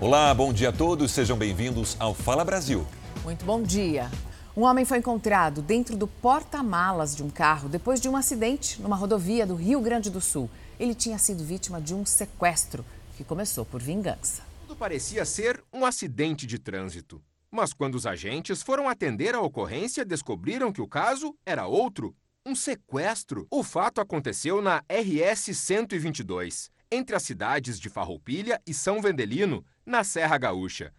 Olá, bom dia a todos, sejam bem-vindos ao Fala Brasil. Muito bom dia. Um homem foi encontrado dentro do porta-malas de um carro depois de um acidente numa rodovia do Rio Grande do Sul. Ele tinha sido vítima de um sequestro que começou por vingança. Tudo parecia ser um acidente de trânsito. Mas quando os agentes foram atender a ocorrência, descobriram que o caso era outro um sequestro. O fato aconteceu na RS 122, entre as cidades de Farroupilha e São Vendelino, na Serra Gaúcha.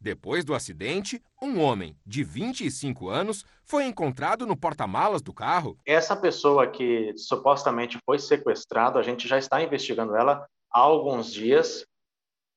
Depois do acidente, um homem de 25 anos foi encontrado no porta-malas do carro. Essa pessoa que supostamente foi sequestrada, a gente já está investigando ela há alguns dias,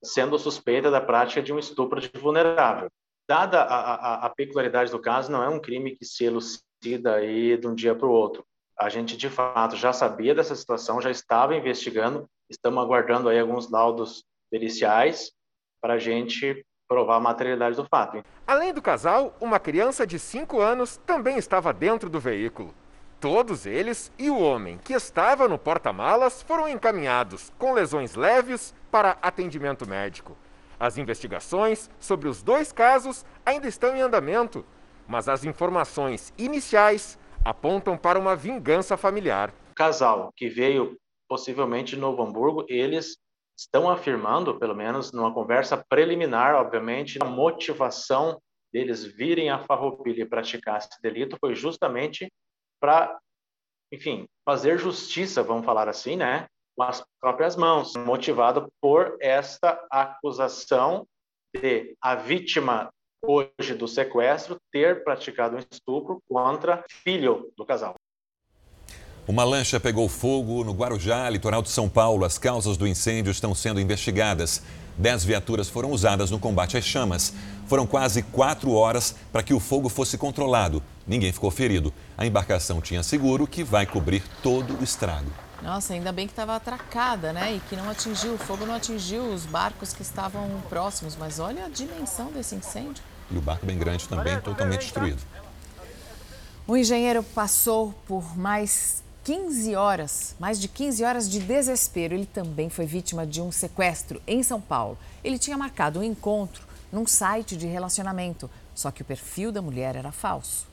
sendo suspeita da prática de um estupro de vulnerável. Dada a, a, a peculiaridade do caso, não é um crime que se elucida aí de um dia para o outro. A gente, de fato, já sabia dessa situação, já estava investigando, estamos aguardando aí alguns laudos periciais para a gente provar a materialidade do fato. Além do casal, uma criança de 5 anos também estava dentro do veículo. Todos eles e o homem que estava no porta-malas foram encaminhados com lesões leves para atendimento médico. As investigações sobre os dois casos ainda estão em andamento, mas as informações iniciais apontam para uma vingança familiar. O casal que veio possivelmente de Novo Hamburgo, eles estão afirmando, pelo menos numa conversa preliminar, obviamente, a motivação deles virem a Farroupilha e praticar esse delito foi justamente para, enfim, fazer justiça, vamos falar assim, né, com as próprias mãos, motivado por esta acusação de a vítima hoje do sequestro ter praticado um estupro contra filho do casal. Uma lancha pegou fogo no Guarujá, litoral de São Paulo. As causas do incêndio estão sendo investigadas. Dez viaturas foram usadas no combate às chamas. Foram quase quatro horas para que o fogo fosse controlado. Ninguém ficou ferido. A embarcação tinha seguro que vai cobrir todo o estrago. Nossa, ainda bem que estava atracada, né? E que não atingiu, o fogo não atingiu os barcos que estavam próximos. Mas olha a dimensão desse incêndio. E o barco bem grande também, totalmente destruído. O engenheiro passou por mais 15 horas, mais de 15 horas de desespero. Ele também foi vítima de um sequestro em São Paulo. Ele tinha marcado um encontro num site de relacionamento, só que o perfil da mulher era falso.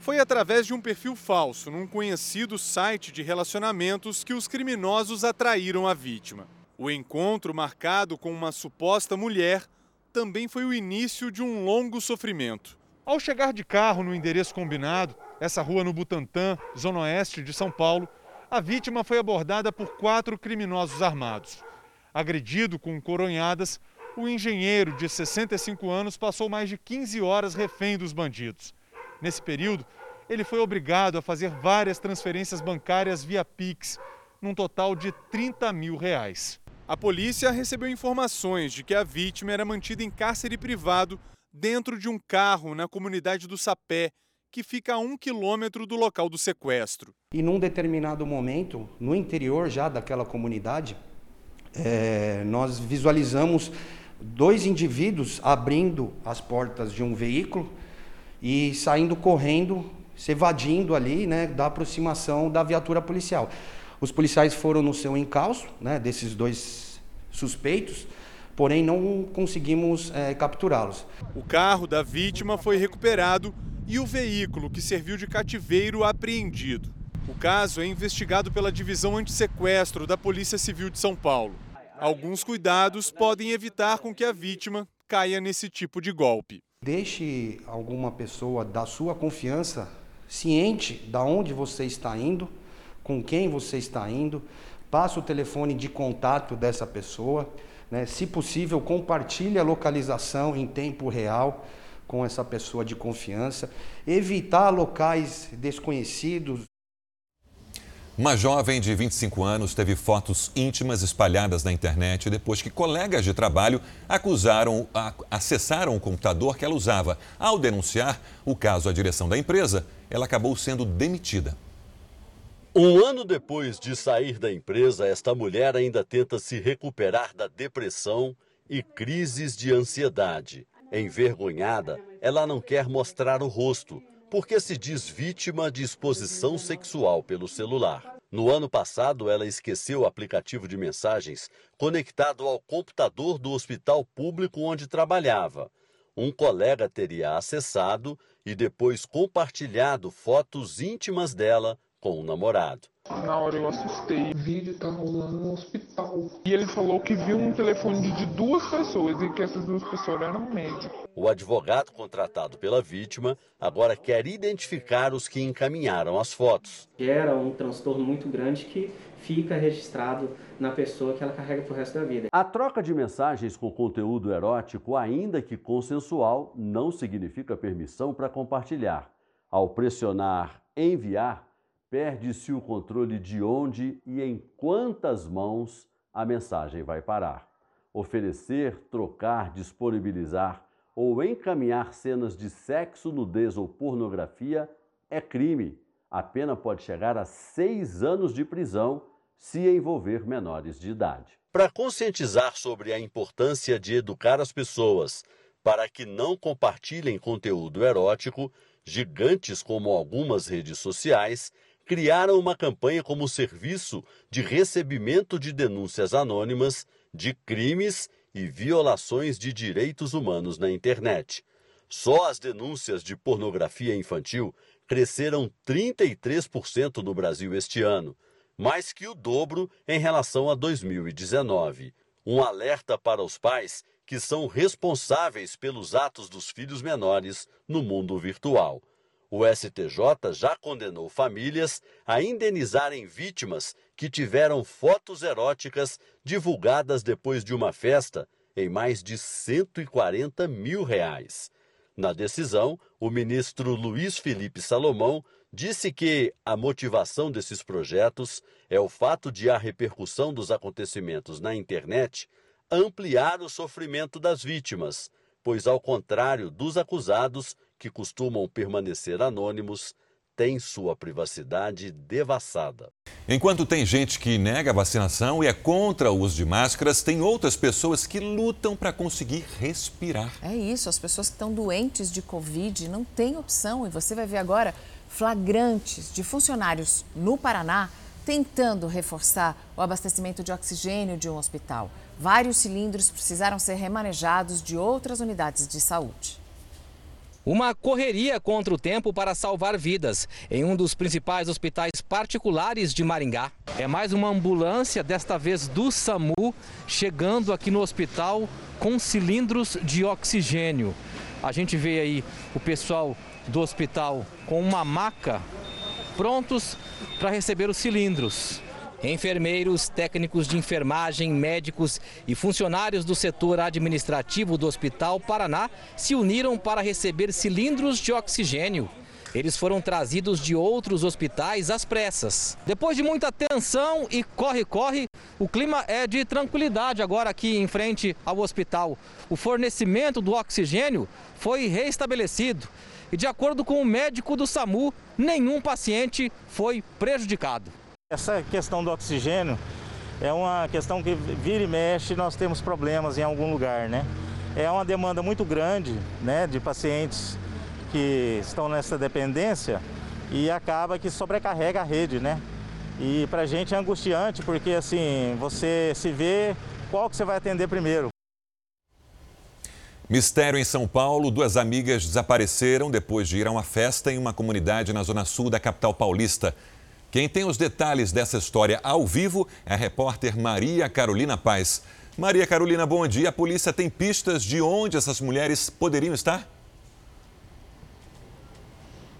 Foi através de um perfil falso num conhecido site de relacionamentos que os criminosos atraíram a vítima. O encontro, marcado com uma suposta mulher, também foi o início de um longo sofrimento. Ao chegar de carro no endereço combinado, essa rua no Butantã, zona oeste de São Paulo, a vítima foi abordada por quatro criminosos armados. Agredido com coronhadas, o engenheiro de 65 anos passou mais de 15 horas refém dos bandidos. Nesse período, ele foi obrigado a fazer várias transferências bancárias via Pix, num total de 30 mil reais. A polícia recebeu informações de que a vítima era mantida em cárcere privado dentro de um carro na comunidade do Sapé, que fica a um quilômetro do local do sequestro. E num determinado momento, no interior já daquela comunidade, é, nós visualizamos dois indivíduos abrindo as portas de um veículo e saindo correndo, se evadindo ali né, da aproximação da viatura policial. Os policiais foram no seu encalço, né, desses dois suspeitos, porém não conseguimos é, capturá-los. O carro da vítima foi recuperado e o veículo que serviu de cativeiro apreendido. O caso é investigado pela Divisão Antissequestro da Polícia Civil de São Paulo. Alguns cuidados podem evitar com que a vítima caia nesse tipo de golpe. Deixe alguma pessoa da sua confiança ciente da onde você está indo, com quem você está indo, passe o telefone de contato dessa pessoa, né? se possível compartilhe a localização em tempo real com essa pessoa de confiança, evitar locais desconhecidos. Uma jovem de 25 anos teve fotos íntimas espalhadas na internet depois que colegas de trabalho acusaram, acessaram o computador que ela usava. Ao denunciar o caso à direção da empresa, ela acabou sendo demitida. Um ano depois de sair da empresa, esta mulher ainda tenta se recuperar da depressão e crises de ansiedade. Envergonhada, ela não quer mostrar o rosto, porque se diz vítima de exposição sexual pelo celular. No ano passado, ela esqueceu o aplicativo de mensagens conectado ao computador do hospital público onde trabalhava. Um colega teria acessado e depois compartilhado fotos íntimas dela com o namorado. Na hora eu assustei, o vídeo tá rolando no hospital. E ele falou que viu um telefone de duas pessoas e que essas duas pessoas eram médicos. O advogado contratado pela vítima agora quer identificar os que encaminharam as fotos. Gera um transtorno muito grande que fica registrado na pessoa que ela carrega pro resto da vida. A troca de mensagens com conteúdo erótico, ainda que consensual, não significa permissão para compartilhar. Ao pressionar enviar, perde-se o controle de onde e em quantas mãos a mensagem vai parar. Oferecer, trocar, disponibilizar ou encaminhar cenas de sexo, nudez ou pornografia é crime. A pena pode chegar a seis anos de prisão se envolver menores de idade. Para conscientizar sobre a importância de educar as pessoas para que não compartilhem conteúdo erótico, gigantes como algumas redes sociais criaram uma campanha como serviço de recebimento de denúncias anônimas de crimes e violações de direitos humanos na internet. Só as denúncias de pornografia infantil cresceram 33% no Brasil este ano, mais que o dobro em relação a 2019. Um alerta para os pais que são responsáveis pelos atos dos filhos menores no mundo virtual. O STJ já condenou famílias a indenizarem vítimas que tiveram fotos eróticas divulgadas depois de uma festa em mais de 140 mil reais. Na decisão, o ministro Luiz Felipe Salomão disse que a motivação desses projetos é o fato de a repercussão dos acontecimentos na internet ampliar o sofrimento das vítimas, pois, ao contrário dos acusados, que costumam permanecer anônimos, têm sua privacidade devassada. Enquanto tem gente que nega a vacinação e é contra o uso de máscaras, tem outras pessoas que lutam para conseguir respirar. É isso, as pessoas que estão doentes de Covid não têm opção. E você vai ver agora flagrantes de funcionários no Paraná tentando reforçar o abastecimento de oxigênio de um hospital. Vários cilindros precisaram ser remanejados de outras unidades de saúde. Uma correria contra o tempo para salvar vidas em um dos principais hospitais particulares de Maringá. É mais uma ambulância, desta vez do SAMU, chegando aqui no hospital com cilindros de oxigênio. A gente vê aí o pessoal do hospital com uma maca prontos para receber os cilindros. Enfermeiros, técnicos de enfermagem, médicos e funcionários do setor administrativo do Hospital Paraná se uniram para receber cilindros de oxigênio. Eles foram trazidos de outros hospitais às pressas. Depois de muita tensão e corre-corre, o clima é de tranquilidade agora aqui em frente ao hospital. O fornecimento do oxigênio foi restabelecido. E de acordo com o médico do SAMU, nenhum paciente foi prejudicado. Essa questão do oxigênio é uma questão que vira e mexe nós temos problemas em algum lugar, né? É uma demanda muito grande, né, de pacientes que estão nessa dependência e acaba que sobrecarrega a rede, né? E para a gente é angustiante porque assim você se vê qual que você vai atender primeiro. Mistério em São Paulo: duas amigas desapareceram depois de ir a uma festa em uma comunidade na zona sul da capital paulista. Quem tem os detalhes dessa história ao vivo é a repórter Maria Carolina Paz. Maria Carolina, bom dia. A polícia tem pistas de onde essas mulheres poderiam estar?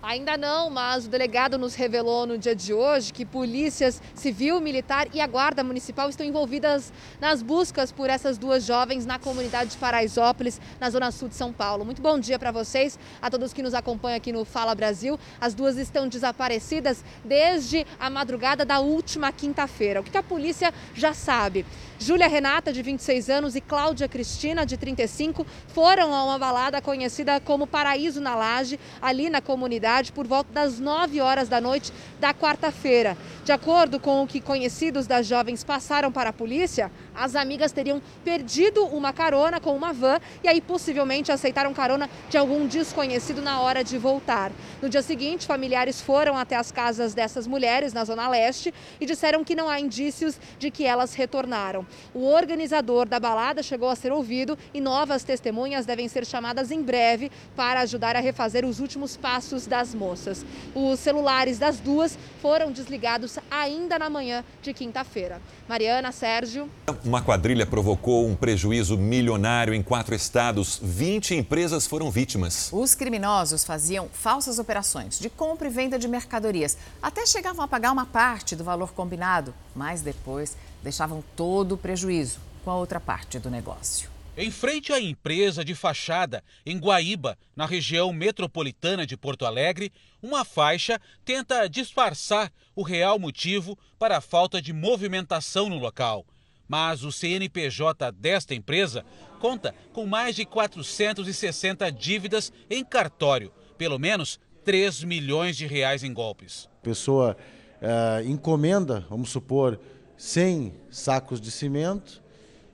Ainda não, mas o delegado nos revelou no dia de hoje que polícias civil, militar e a guarda municipal estão envolvidas nas buscas por essas duas jovens na comunidade de Paraisópolis, na zona sul de São Paulo. Muito bom dia para vocês, a todos que nos acompanham aqui no Fala Brasil. As duas estão desaparecidas desde a madrugada da última quinta-feira. O que a polícia já sabe? Júlia Renata, de 26 anos, e Cláudia Cristina, de 35, foram a uma balada conhecida como Paraíso na Laje, ali na comunidade, por volta das 9 horas da noite da quarta-feira. De acordo com o que conhecidos das jovens passaram para a polícia, as amigas teriam perdido uma carona com uma van e aí possivelmente aceitaram carona de algum desconhecido na hora de voltar. No dia seguinte, familiares foram até as casas dessas mulheres na Zona Leste e disseram que não há indícios de que elas retornaram. O organizador da balada chegou a ser ouvido e novas testemunhas devem ser chamadas em breve para ajudar a refazer os últimos passos das moças. Os celulares das duas foram desligados ainda na manhã de quinta-feira. Mariana, Sérgio. Uma quadrilha provocou um prejuízo milionário em quatro estados. 20 empresas foram vítimas. Os criminosos faziam falsas operações de compra e venda de mercadorias. Até chegavam a pagar uma parte do valor combinado, mas depois deixavam todo o prejuízo com a outra parte do negócio. Em frente à empresa de fachada, em Guaíba, na região metropolitana de Porto Alegre, uma faixa tenta disfarçar o real motivo para a falta de movimentação no local. Mas o CNPJ desta empresa conta com mais de 460 dívidas em cartório, pelo menos 3 milhões de reais em golpes. A pessoa uh, encomenda, vamos supor, 100 sacos de cimento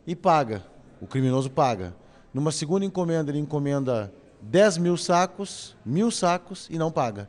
e paga o criminoso paga. Numa segunda encomenda, ele encomenda 10 mil sacos, mil sacos e não paga.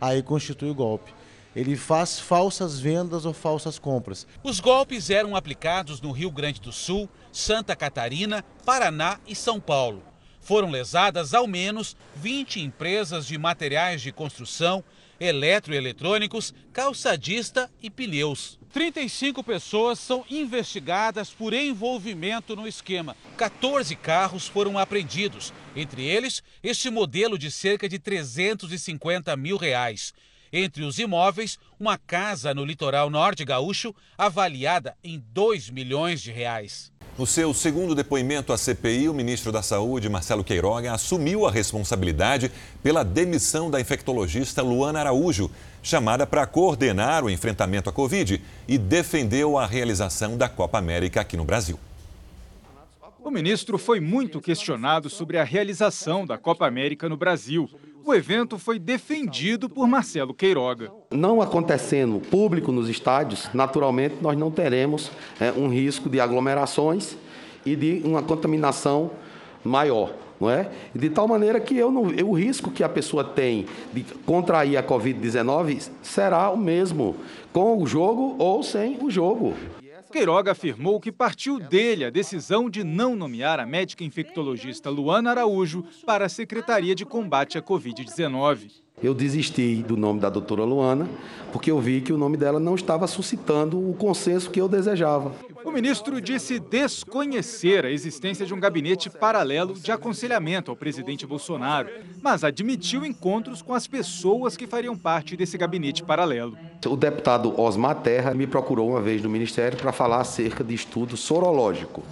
Aí constitui o golpe. Ele faz falsas vendas ou falsas compras. Os golpes eram aplicados no Rio Grande do Sul, Santa Catarina, Paraná e São Paulo. Foram lesadas ao menos 20 empresas de materiais de construção, eletroeletrônicos, calçadista e pneus. 35 pessoas são investigadas por envolvimento no esquema. 14 carros foram apreendidos, entre eles este modelo de cerca de 350 mil reais. Entre os imóveis, uma casa no litoral norte gaúcho avaliada em 2 milhões de reais. No seu segundo depoimento à CPI, o ministro da Saúde, Marcelo Queiroga, assumiu a responsabilidade pela demissão da infectologista Luana Araújo, chamada para coordenar o enfrentamento à Covid, e defendeu a realização da Copa América aqui no Brasil. O ministro foi muito questionado sobre a realização da Copa América no Brasil. O evento foi defendido por Marcelo Queiroga. Não acontecendo público nos estádios, naturalmente nós não teremos é, um risco de aglomerações e de uma contaminação maior. Não é? De tal maneira que eu não, o risco que a pessoa tem de contrair a Covid-19 será o mesmo com o jogo ou sem o jogo. Queiroga afirmou que partiu dele a decisão de não nomear a médica infectologista Luana Araújo para a Secretaria de Combate à Covid-19. Eu desisti do nome da doutora Luana, porque eu vi que o nome dela não estava suscitando o consenso que eu desejava. O ministro disse desconhecer a existência de um gabinete paralelo de aconselhamento ao presidente Bolsonaro, mas admitiu encontros com as pessoas que fariam parte desse gabinete paralelo. O deputado Osmar Terra me procurou uma vez no ministério para falar acerca de estudo sorológico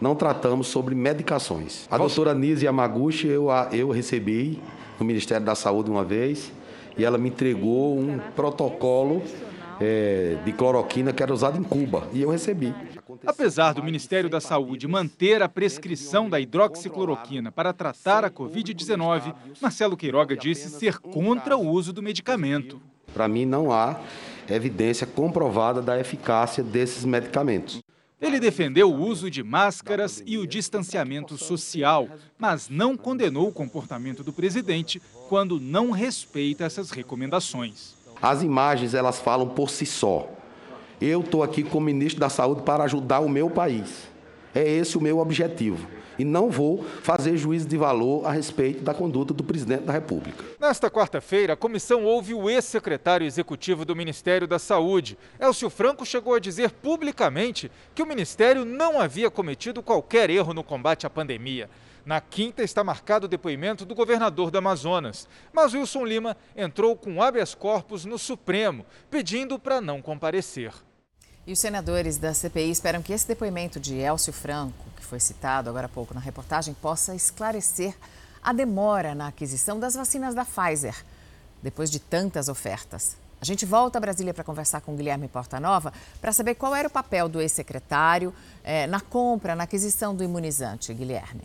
não tratamos sobre medicações. A doutora Nise Yamaguchi eu, eu recebi no Ministério da Saúde uma vez e ela me entregou um protocolo é, de cloroquina que era usado em Cuba e eu recebi. Apesar do Ministério da Saúde manter a prescrição da hidroxicloroquina para tratar a Covid-19, Marcelo Queiroga disse ser contra o uso do medicamento. Para mim, não há evidência comprovada da eficácia desses medicamentos. Ele defendeu o uso de máscaras e o distanciamento social, mas não condenou o comportamento do presidente quando não respeita essas recomendações. As imagens elas falam por si só. Eu estou aqui como ministro da Saúde para ajudar o meu país. É esse o meu objetivo e não vou fazer juízo de valor a respeito da conduta do presidente da República. Nesta quarta-feira, a comissão ouve o ex-secretário executivo do Ministério da Saúde. Elcio Franco chegou a dizer publicamente que o ministério não havia cometido qualquer erro no combate à pandemia. Na quinta está marcado o depoimento do governador do Amazonas, mas Wilson Lima entrou com habeas corpus no Supremo, pedindo para não comparecer. E os senadores da CPI esperam que esse depoimento de Elcio Franco, que foi citado agora há pouco na reportagem, possa esclarecer a demora na aquisição das vacinas da Pfizer, depois de tantas ofertas. A gente volta a Brasília para conversar com Guilherme Portanova para saber qual era o papel do ex-secretário eh, na compra, na aquisição do imunizante. Guilherme.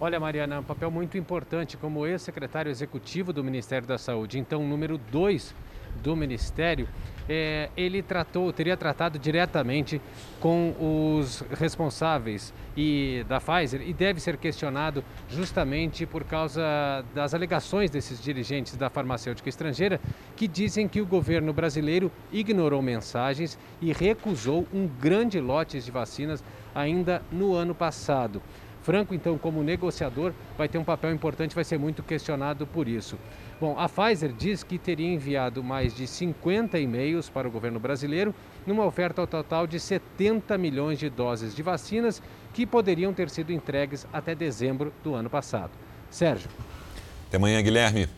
Olha, Mariana, um papel muito importante como ex-secretário executivo do Ministério da Saúde, então número dois do Ministério, é, ele tratou, teria tratado diretamente com os responsáveis e da Pfizer e deve ser questionado justamente por causa das alegações desses dirigentes da farmacêutica estrangeira que dizem que o governo brasileiro ignorou mensagens e recusou um grande lote de vacinas ainda no ano passado. Franco, então, como negociador, vai ter um papel importante, vai ser muito questionado por isso. Bom, a Pfizer diz que teria enviado mais de 50 e-mails para o governo brasileiro numa oferta total de 70 milhões de doses de vacinas que poderiam ter sido entregues até dezembro do ano passado. Sérgio. Até amanhã, Guilherme.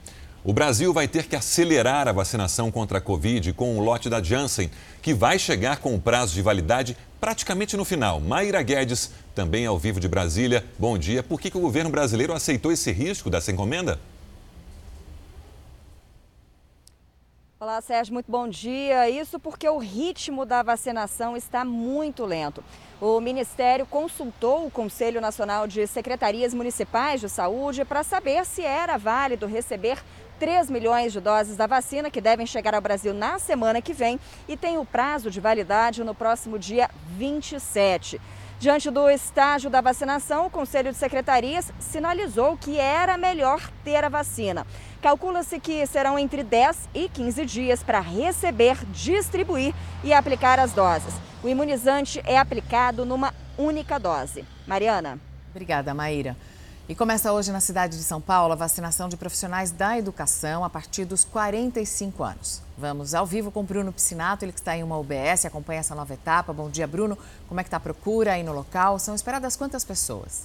O Brasil vai ter que acelerar a vacinação contra a Covid com o lote da Janssen, que vai chegar com o prazo de validade praticamente no final. Mayra Guedes, também ao vivo de Brasília. Bom dia. Por que, que o governo brasileiro aceitou esse risco dessa encomenda? Olá, Sérgio, muito bom dia. Isso porque o ritmo da vacinação está muito lento. O Ministério consultou o Conselho Nacional de Secretarias Municipais de Saúde para saber se era válido receber 3 milhões de doses da vacina que devem chegar ao Brasil na semana que vem e tem o prazo de validade no próximo dia 27. Diante do estágio da vacinação, o Conselho de Secretarias sinalizou que era melhor ter a vacina. Calcula-se que serão entre 10 e 15 dias para receber, distribuir e aplicar as doses. O imunizante é aplicado numa única dose. Mariana. Obrigada, Maíra. E começa hoje na cidade de São Paulo a vacinação de profissionais da educação a partir dos 45 anos. Vamos ao vivo com Bruno Piscinato, ele que está em uma UBS, acompanha essa nova etapa. Bom dia, Bruno. Como é que está a procura aí no local? São esperadas quantas pessoas?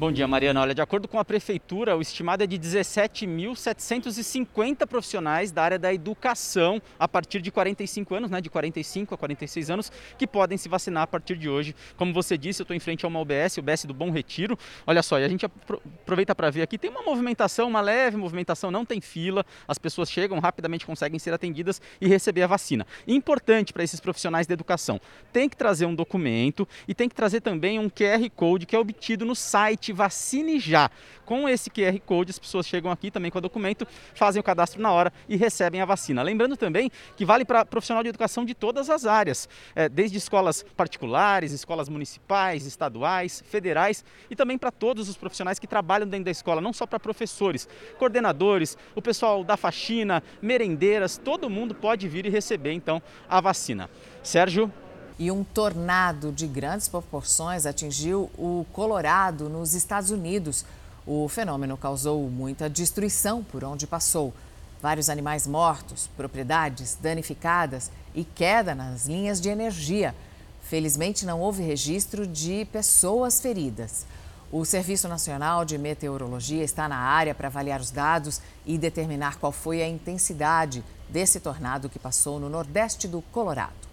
Bom dia, Mariana. Olha, de acordo com a Prefeitura, o estimado é de 17.750 profissionais da área da educação a partir de 45 anos, né, de 45 a 46 anos, que podem se vacinar a partir de hoje. Como você disse, eu estou em frente a uma UBS, UBS do Bom Retiro. Olha só, e a gente aproveita para ver aqui, tem uma movimentação, uma leve movimentação, não tem fila, as pessoas chegam, rapidamente conseguem ser atendidas e receber a vacina. Importante para esses profissionais da educação, tem que trazer um documento e tem que trazer também um QR Code que é obtido no site site Vacine Já. Com esse QR Code, as pessoas chegam aqui também com o documento, fazem o cadastro na hora e recebem a vacina. Lembrando também que vale para profissional de educação de todas as áreas, é, desde escolas particulares, escolas municipais, estaduais, federais e também para todos os profissionais que trabalham dentro da escola, não só para professores, coordenadores, o pessoal da faxina, merendeiras, todo mundo pode vir e receber então a vacina. Sérgio e um tornado de grandes proporções atingiu o Colorado, nos Estados Unidos. O fenômeno causou muita destruição por onde passou. Vários animais mortos, propriedades danificadas e queda nas linhas de energia. Felizmente, não houve registro de pessoas feridas. O Serviço Nacional de Meteorologia está na área para avaliar os dados e determinar qual foi a intensidade desse tornado que passou no nordeste do Colorado.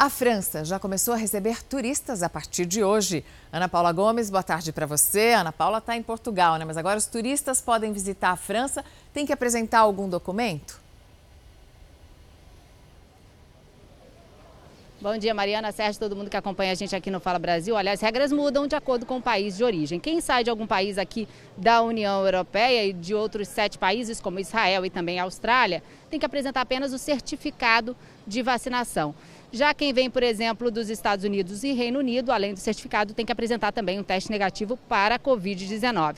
A França já começou a receber turistas a partir de hoje. Ana Paula Gomes, boa tarde para você. Ana Paula está em Portugal, né? Mas agora os turistas podem visitar a França. Tem que apresentar algum documento? Bom dia, Mariana, Sérgio, todo mundo que acompanha a gente aqui no Fala Brasil. Olha, as regras mudam de acordo com o país de origem. Quem sai de algum país aqui da União Europeia e de outros sete países, como Israel e também Austrália, tem que apresentar apenas o certificado de vacinação. Já quem vem, por exemplo, dos Estados Unidos e Reino Unido, além do certificado, tem que apresentar também um teste negativo para a Covid-19.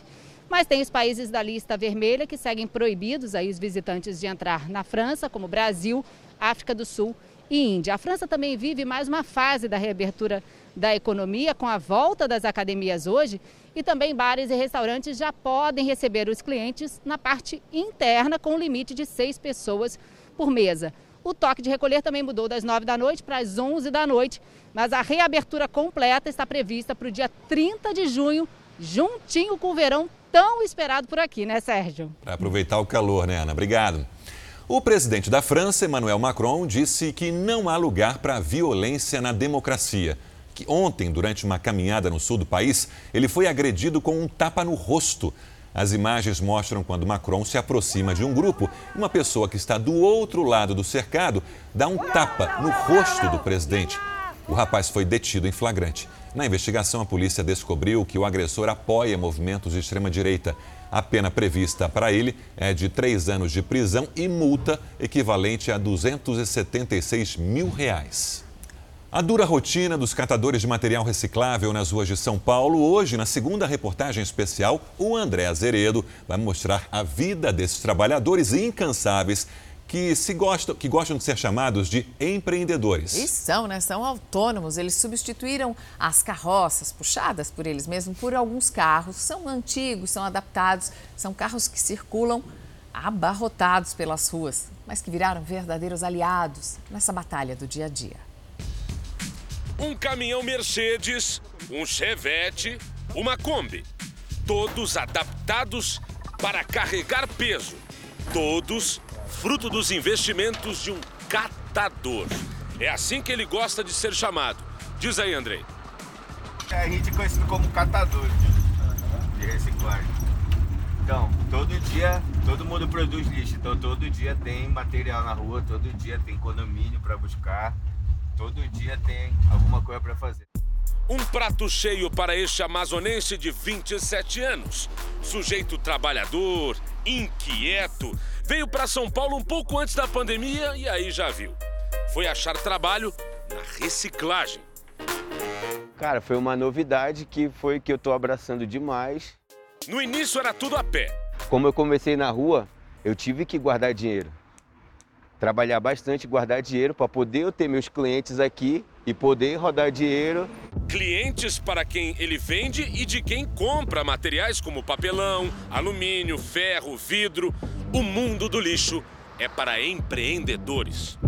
Mas tem os países da lista vermelha que seguem proibidos aí os visitantes de entrar na França, como Brasil, África do Sul e Índia. A França também vive mais uma fase da reabertura da economia com a volta das academias hoje e também bares e restaurantes já podem receber os clientes na parte interna com um limite de seis pessoas por mesa. O toque de recolher também mudou das 9 da noite para as 11 da noite, mas a reabertura completa está prevista para o dia 30 de junho, juntinho com o verão tão esperado por aqui, né, Sérgio? Para aproveitar o calor, né, Ana? Obrigado. O presidente da França, Emmanuel Macron, disse que não há lugar para violência na democracia. Que ontem, durante uma caminhada no sul do país, ele foi agredido com um tapa no rosto. As imagens mostram quando Macron se aproxima de um grupo. Uma pessoa que está do outro lado do cercado dá um tapa no rosto do presidente. O rapaz foi detido em flagrante. Na investigação, a polícia descobriu que o agressor apoia movimentos de extrema-direita. A pena prevista para ele é de três anos de prisão e multa equivalente a 276 mil reais. A dura rotina dos catadores de material reciclável nas ruas de São Paulo. Hoje, na segunda reportagem especial, o André Azeredo vai mostrar a vida desses trabalhadores incansáveis que, se gostam, que gostam de ser chamados de empreendedores. E são, né? São autônomos. Eles substituíram as carroças puxadas por eles mesmos por alguns carros. São antigos, são adaptados, são carros que circulam abarrotados pelas ruas, mas que viraram verdadeiros aliados nessa batalha do dia a dia. Um caminhão Mercedes, um Chevette, uma Kombi. Todos adaptados para carregar peso. Todos fruto dos investimentos de um catador. É assim que ele gosta de ser chamado. Diz aí, Andrei. É, a gente é conhecido como catador de reciclagem. Então, todo dia todo mundo produz lixo, então todo dia tem material na rua, todo dia tem condomínio para buscar, todo dia tem alguma coisa para fazer. Um prato cheio para este amazonense de 27 anos. Sujeito trabalhador, inquieto, veio para São Paulo um pouco antes da pandemia e aí já viu. Foi achar trabalho na reciclagem. Cara, foi uma novidade que foi que eu tô abraçando demais. No início era tudo a pé. Como eu comecei na rua, eu tive que guardar dinheiro. Trabalhar bastante, guardar dinheiro para poder eu ter meus clientes aqui e poder rodar dinheiro. Clientes para quem ele vende e de quem compra materiais como papelão, alumínio, ferro, vidro. O mundo do lixo é para empreendedores.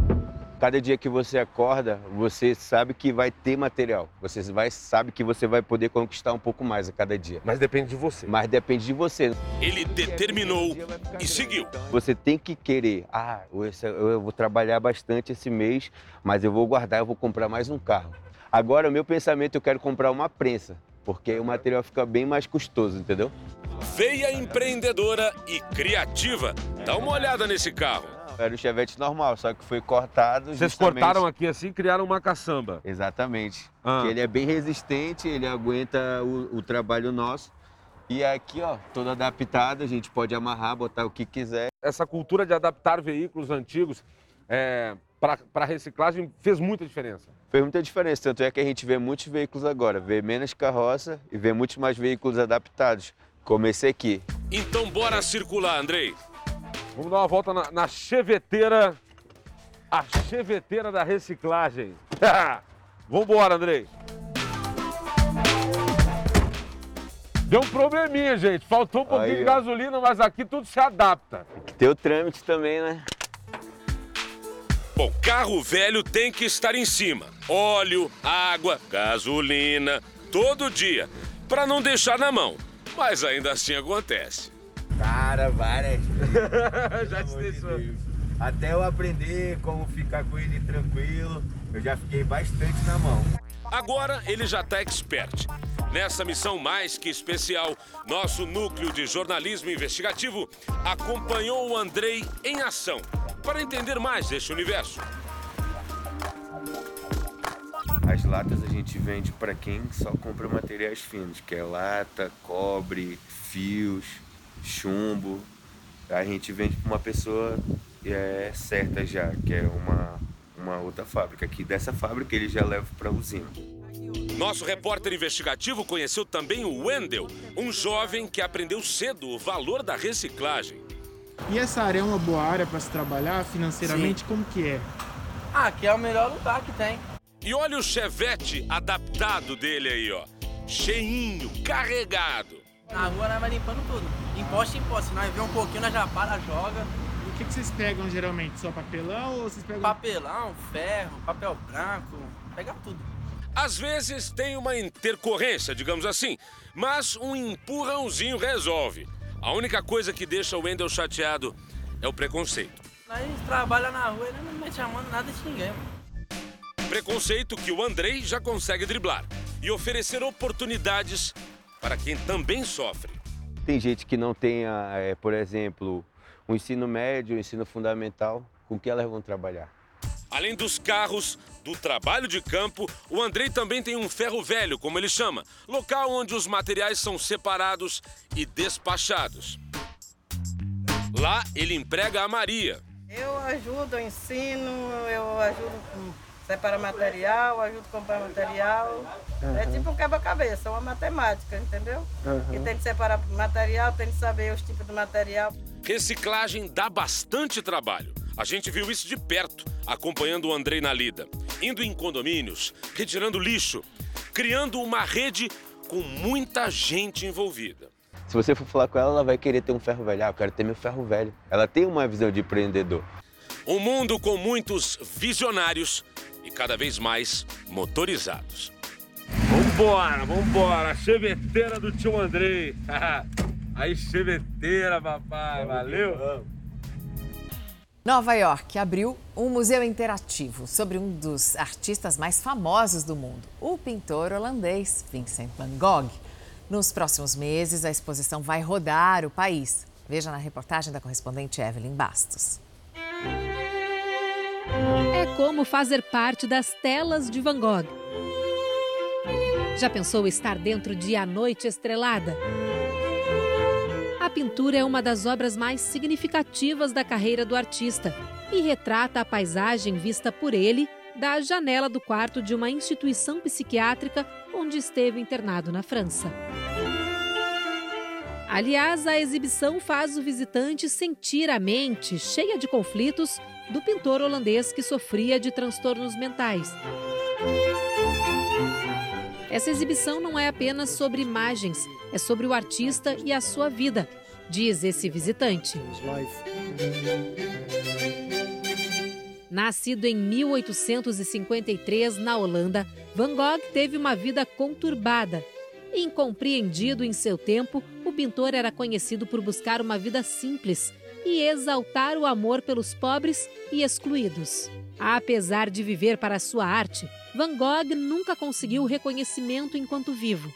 Cada dia que você acorda, você sabe que vai ter material. Você vai, sabe que você vai poder conquistar um pouco mais a cada dia. Mas depende de você. Mas depende de você. Ele determinou e seguiu. Você tem que querer. Ah, eu vou trabalhar bastante esse mês, mas eu vou guardar, eu vou comprar mais um carro. Agora, o meu pensamento, eu quero comprar uma prensa, porque o material fica bem mais custoso, entendeu? Veia empreendedora e criativa. Dá uma olhada nesse carro. Era o Chevette normal, só que foi cortado. Vocês justamente- cortaram aqui assim e criaram uma caçamba. Exatamente. Ah. Que ele é bem resistente, ele aguenta o, o trabalho nosso. E aqui, ó, todo adaptado, a gente pode amarrar, botar o que quiser. Essa cultura de adaptar veículos antigos é, para reciclagem fez muita diferença. Fez muita diferença, tanto é que a gente vê muitos veículos agora, vê menos carroça e vê muitos mais veículos adaptados, como esse aqui. Então bora circular, Andrei. Vamos dar uma volta na, na cheveteira, a cheveteira da reciclagem. Vambora, Andrei. Deu um probleminha, gente. Faltou um pouquinho Aí, de gasolina, mas aqui tudo se adapta. Que tem o trâmite também, né? Bom, carro velho tem que estar em cima. Óleo, água, gasolina, todo dia. Para não deixar na mão. Mas ainda assim acontece. Cara, várias. já te deixou. Até eu aprender como ficar com ele tranquilo, eu já fiquei bastante na mão. Agora ele já está expert. Nessa missão mais que especial, nosso núcleo de jornalismo investigativo acompanhou o Andrei em ação para entender mais deste universo. As latas a gente vende para quem só compra materiais finos, que é lata, cobre, fios, chumbo. A gente vende para uma pessoa é, certa já, que é uma, uma outra fábrica. Aqui dessa fábrica ele já leva para a usina. Nosso repórter investigativo conheceu também o Wendel, um jovem que aprendeu cedo o valor da reciclagem. E essa área é uma boa área para se trabalhar financeiramente? Como que é? Ah, aqui é o melhor lugar que tem. E olha o chevette adaptado dele aí, ó. Cheinho, carregado. Na rua nós vai limpando tudo. Imposto, imposto. Se nós vê um pouquinho, nós já para, joga. E o que, que vocês pegam geralmente? Só papelão ou vocês pegam... Papelão, ferro, papel branco, pega tudo. Às vezes tem uma intercorrência, digamos assim, mas um empurrãozinho resolve. A única coisa que deixa o Wendel chateado é o preconceito. Nós trabalha na rua e não mete a mão nada de ninguém. mano. Preconceito que o Andrei já consegue driblar e oferecer oportunidades para quem também sofre. Tem gente que não tem, é, por exemplo, o ensino médio, o ensino fundamental, com que elas vão trabalhar? Além dos carros, do trabalho de campo, o Andrei também tem um ferro velho, como ele chama, local onde os materiais são separados e despachados. Lá ele emprega a Maria. Eu ajudo, eu ensino, eu ajudo com separar material, ajudo a comprar material. Uhum. É tipo um quebra-cabeça, uma matemática, entendeu? Uhum. E tem que separar material, tem que saber os tipos de material. Reciclagem dá bastante trabalho. A gente viu isso de perto, acompanhando o Andrei na lida. Indo em condomínios, retirando lixo, criando uma rede com muita gente envolvida. Se você for falar com ela, ela vai querer ter um ferro velho. Ah, eu quero ter meu ferro velho. Ela tem uma visão de empreendedor. Um mundo com muitos visionários e cada vez mais motorizados. Vambora, vambora! Cheveteira do tio Andrei. Aí, cheveteira, papai. Valeu! Nova York abriu um museu interativo sobre um dos artistas mais famosos do mundo, o pintor holandês Vincent van Gogh. Nos próximos meses, a exposição vai rodar o país. Veja na reportagem da correspondente Evelyn Bastos. Como fazer parte das telas de Van Gogh. Já pensou estar dentro de A Noite Estrelada? A pintura é uma das obras mais significativas da carreira do artista e retrata a paisagem vista por ele da janela do quarto de uma instituição psiquiátrica onde esteve internado na França. Aliás, a exibição faz o visitante sentir a mente cheia de conflitos do pintor holandês que sofria de transtornos mentais. Essa exibição não é apenas sobre imagens, é sobre o artista e a sua vida, diz esse visitante. Nascido em 1853 na Holanda, Van Gogh teve uma vida conturbada. Incompreendido em seu tempo, o pintor era conhecido por buscar uma vida simples e exaltar o amor pelos pobres e excluídos. Apesar de viver para sua arte, Van Gogh nunca conseguiu reconhecimento enquanto vivo.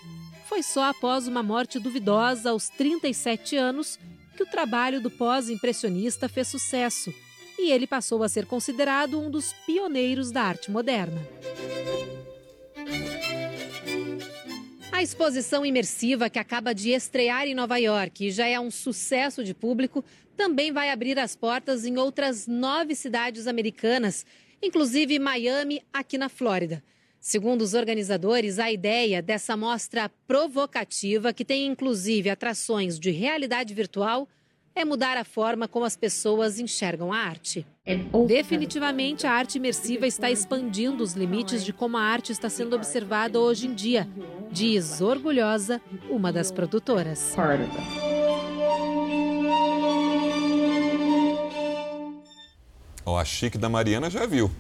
Foi só após uma morte duvidosa aos 37 anos que o trabalho do pós-impressionista fez sucesso e ele passou a ser considerado um dos pioneiros da arte moderna. A exposição imersiva que acaba de estrear em Nova York e já é um sucesso de público, também vai abrir as portas em outras nove cidades americanas, inclusive Miami, aqui na Flórida. Segundo os organizadores, a ideia dessa mostra provocativa, que tem inclusive atrações de realidade virtual, é mudar a forma como as pessoas enxergam a arte. Definitivamente, a arte imersiva está expandindo os limites de como a arte está sendo observada hoje em dia, diz orgulhosa uma das produtoras. Ó, a chique da Mariana já viu.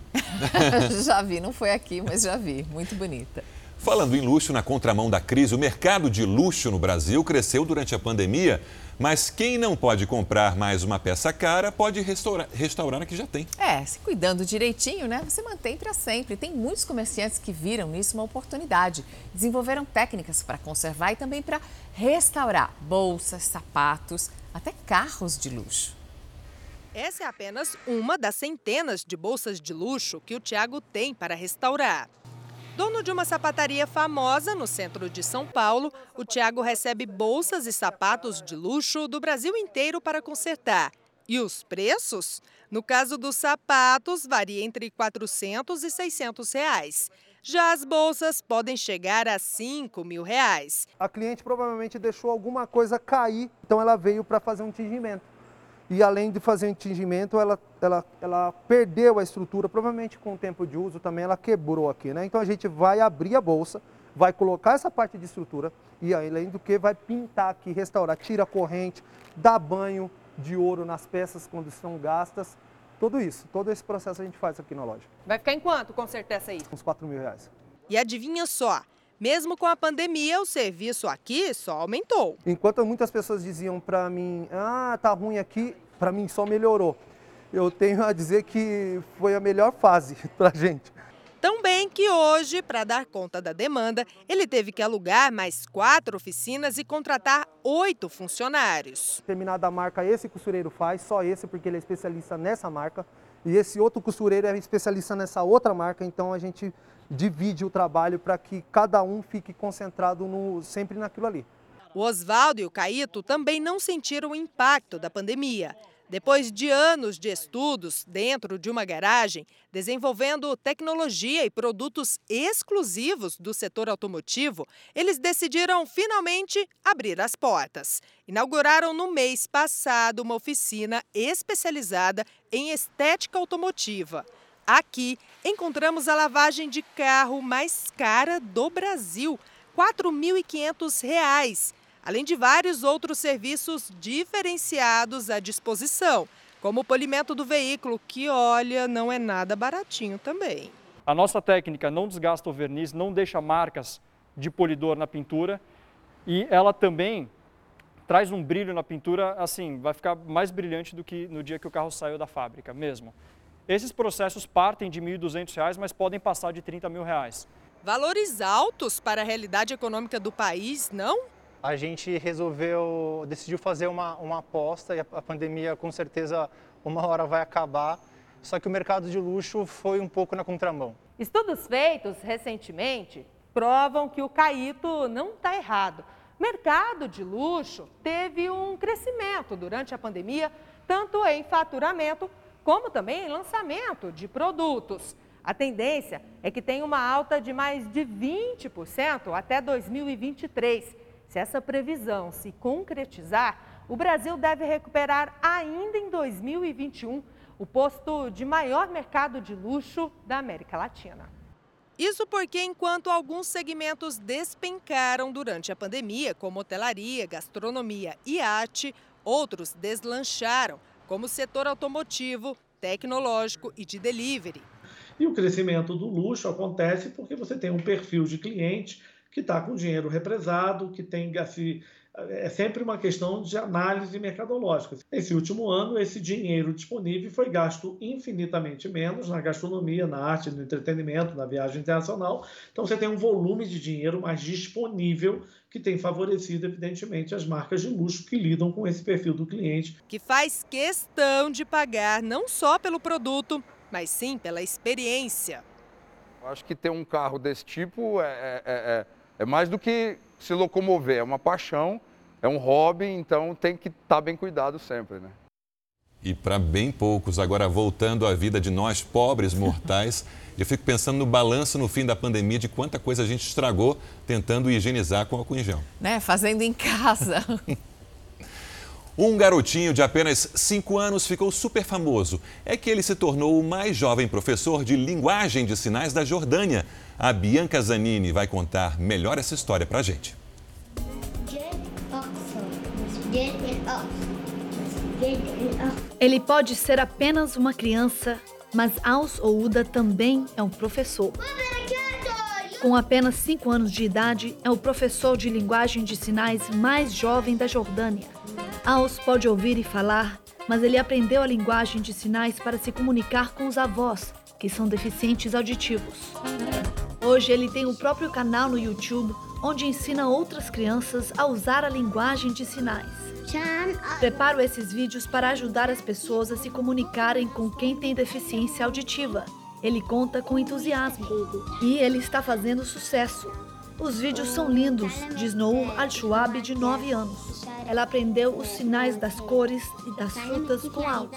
já vi, não foi aqui, mas já vi. Muito bonita. Falando em luxo, na contramão da crise, o mercado de luxo no Brasil cresceu durante a pandemia, mas quem não pode comprar mais uma peça cara pode restaurar, restaurar a que já tem. É, se cuidando direitinho, né? Você mantém para sempre. Tem muitos comerciantes que viram nisso uma oportunidade. Desenvolveram técnicas para conservar e também para restaurar bolsas, sapatos, até carros de luxo. Essa é apenas uma das centenas de bolsas de luxo que o Tiago tem para restaurar. Dono de uma sapataria famosa no centro de São Paulo, o Tiago recebe bolsas e sapatos de luxo do Brasil inteiro para consertar. E os preços? No caso dos sapatos, varia entre 400 e 600 reais. Já as bolsas podem chegar a 5 mil reais. A cliente provavelmente deixou alguma coisa cair, então ela veio para fazer um tingimento e além de fazer um tingimento, ela, ela, ela perdeu a estrutura, provavelmente com o tempo de uso também ela quebrou aqui, né? Então a gente vai abrir a bolsa, vai colocar essa parte de estrutura e além do que vai pintar aqui, restaurar, tira a corrente, dá banho de ouro nas peças quando estão gastas, tudo isso, todo esse processo a gente faz aqui na loja. Vai ficar em quanto consertar essa aí? Uns 4 mil reais. E adivinha só, mesmo com a pandemia, o serviço aqui só aumentou. Enquanto muitas pessoas diziam para mim, ah, tá ruim aqui, para mim só melhorou. Eu tenho a dizer que foi a melhor fase para a gente. Tão bem que hoje, para dar conta da demanda, ele teve que alugar mais quatro oficinas e contratar oito funcionários. Determinada marca, esse costureiro faz, só esse, porque ele é especialista nessa marca. e esse outro costureiro é especialista nessa outra marca, então a gente divide o trabalho para que cada um fique concentrado no, sempre naquilo ali. O Oswaldo e o Caíto também não sentiram o impacto da pandemia. Depois de anos de estudos dentro de uma garagem, desenvolvendo tecnologia e produtos exclusivos do setor automotivo, eles decidiram finalmente abrir as portas. Inauguraram no mês passado uma oficina especializada em estética automotiva. Aqui encontramos a lavagem de carro mais cara do Brasil, R$ 4.500 além de vários outros serviços diferenciados à disposição, como o polimento do veículo, que, olha, não é nada baratinho também. A nossa técnica não desgasta o verniz, não deixa marcas de polidor na pintura e ela também traz um brilho na pintura, assim, vai ficar mais brilhante do que no dia que o carro saiu da fábrica mesmo. Esses processos partem de R$ 1.200, mas podem passar de 30 mil reais. Valores altos para a realidade econômica do país, não? a gente resolveu, decidiu fazer uma, uma aposta e a, a pandemia com certeza uma hora vai acabar, só que o mercado de luxo foi um pouco na contramão. Estudos feitos recentemente provam que o Caíto não está errado. Mercado de luxo teve um crescimento durante a pandemia, tanto em faturamento como também lançamento de produtos. A tendência é que tenha uma alta de mais de 20% até 2023. Se essa previsão se concretizar, o Brasil deve recuperar ainda em 2021 o posto de maior mercado de luxo da América Latina. Isso porque, enquanto alguns segmentos despencaram durante a pandemia, como hotelaria, gastronomia e arte, outros deslancharam, como o setor automotivo, tecnológico e de delivery. E o crescimento do luxo acontece porque você tem um perfil de cliente que está com dinheiro represado, que tem assim, é sempre uma questão de análise mercadológica. Nesse último ano, esse dinheiro disponível foi gasto infinitamente menos na gastronomia, na arte, no entretenimento, na viagem internacional. Então, você tem um volume de dinheiro mais disponível que tem favorecido, evidentemente, as marcas de luxo que lidam com esse perfil do cliente. Que faz questão de pagar não só pelo produto, mas sim pela experiência. Acho que ter um carro desse tipo é, é, é é mais do que se locomover, é uma paixão, é um hobby, então tem que estar tá bem cuidado sempre, né? E para bem poucos, agora voltando à vida de nós pobres mortais, eu fico pensando no balanço no fim da pandemia de quanta coisa a gente estragou tentando higienizar com álcool em gel. Né? Fazendo em casa. Um garotinho de apenas 5 anos ficou super famoso. É que ele se tornou o mais jovem professor de linguagem de sinais da Jordânia. A Bianca Zanini vai contar melhor essa história pra gente. Ele pode ser apenas uma criança, mas Aus Ouda também é um professor. Com apenas 5 anos de idade, é o professor de linguagem de sinais mais jovem da Jordânia. Aus pode ouvir e falar, mas ele aprendeu a linguagem de sinais para se comunicar com os avós, que são deficientes auditivos. Hoje ele tem o próprio canal no YouTube, onde ensina outras crianças a usar a linguagem de sinais. Preparo esses vídeos para ajudar as pessoas a se comunicarem com quem tem deficiência auditiva. Ele conta com entusiasmo e ele está fazendo sucesso. Os vídeos são lindos, diz Nour Al-Shuab, de 9 anos. Ela aprendeu os sinais das cores e das frutas com Aus.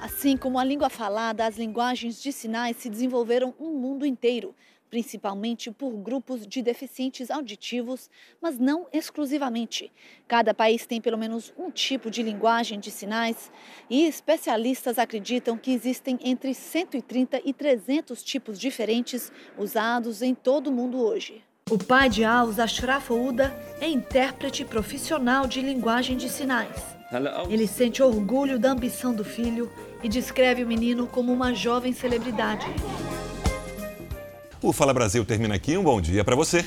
Assim como a língua falada, as linguagens de sinais se desenvolveram no mundo inteiro, principalmente por grupos de deficientes auditivos, mas não exclusivamente. Cada país tem pelo menos um tipo de linguagem de sinais e especialistas acreditam que existem entre 130 e 300 tipos diferentes usados em todo o mundo hoje. O pai de Aus, Ashraf Ouda, é intérprete profissional de linguagem de sinais. Ele sente orgulho da ambição do filho e descreve o menino como uma jovem celebridade. O Fala Brasil termina aqui. Um bom dia para você.